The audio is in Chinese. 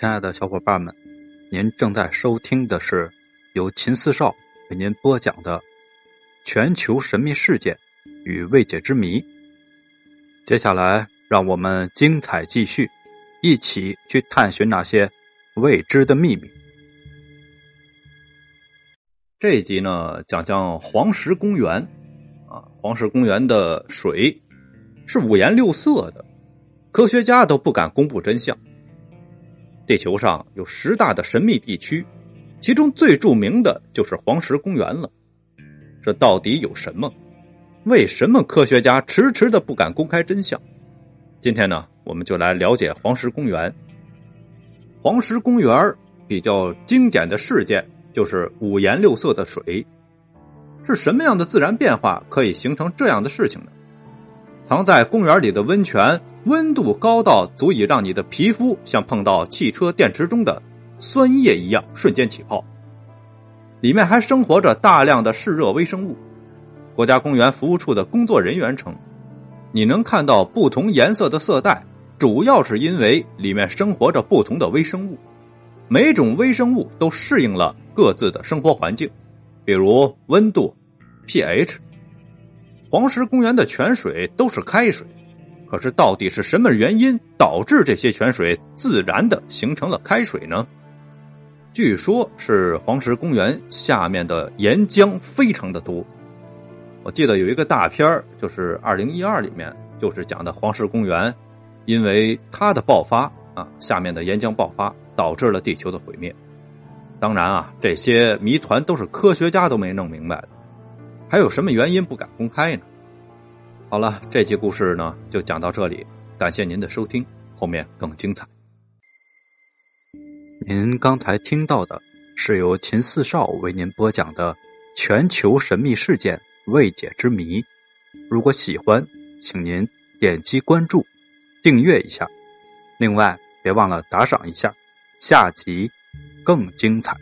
亲爱的小伙伴们，您正在收听的是由秦四少为您播讲的《全球神秘事件与未解之谜》。接下来，让我们精彩继续，一起去探寻那些未知的秘密。这一集呢，讲讲黄石公园。啊，黄石公园的水是五颜六色的，科学家都不敢公布真相。地球上有十大的神秘地区，其中最著名的就是黄石公园了。这到底有什么？为什么科学家迟迟的不敢公开真相？今天呢，我们就来了解黄石公园。黄石公园比较经典的事件就是五颜六色的水，是什么样的自然变化可以形成这样的事情呢？藏在公园里的温泉。温度高到足以让你的皮肤像碰到汽车电池中的酸液一样瞬间起泡，里面还生活着大量的嗜热微生物。国家公园服务处的工作人员称，你能看到不同颜色的色带，主要是因为里面生活着不同的微生物，每种微生物都适应了各自的生活环境，比如温度、pH。黄石公园的泉水都是开水。可是，到底是什么原因导致这些泉水自然的形成了开水呢？据说，是黄石公园下面的岩浆非常的多。我记得有一个大片就是二零一二里面，就是讲的黄石公园，因为它的爆发啊，下面的岩浆爆发导致了地球的毁灭。当然啊，这些谜团都是科学家都没弄明白的，还有什么原因不敢公开呢？好了，这集故事呢就讲到这里，感谢您的收听，后面更精彩。您刚才听到的是由秦四少为您播讲的全球神秘事件未解之谜。如果喜欢，请您点击关注、订阅一下，另外别忘了打赏一下。下集更精彩。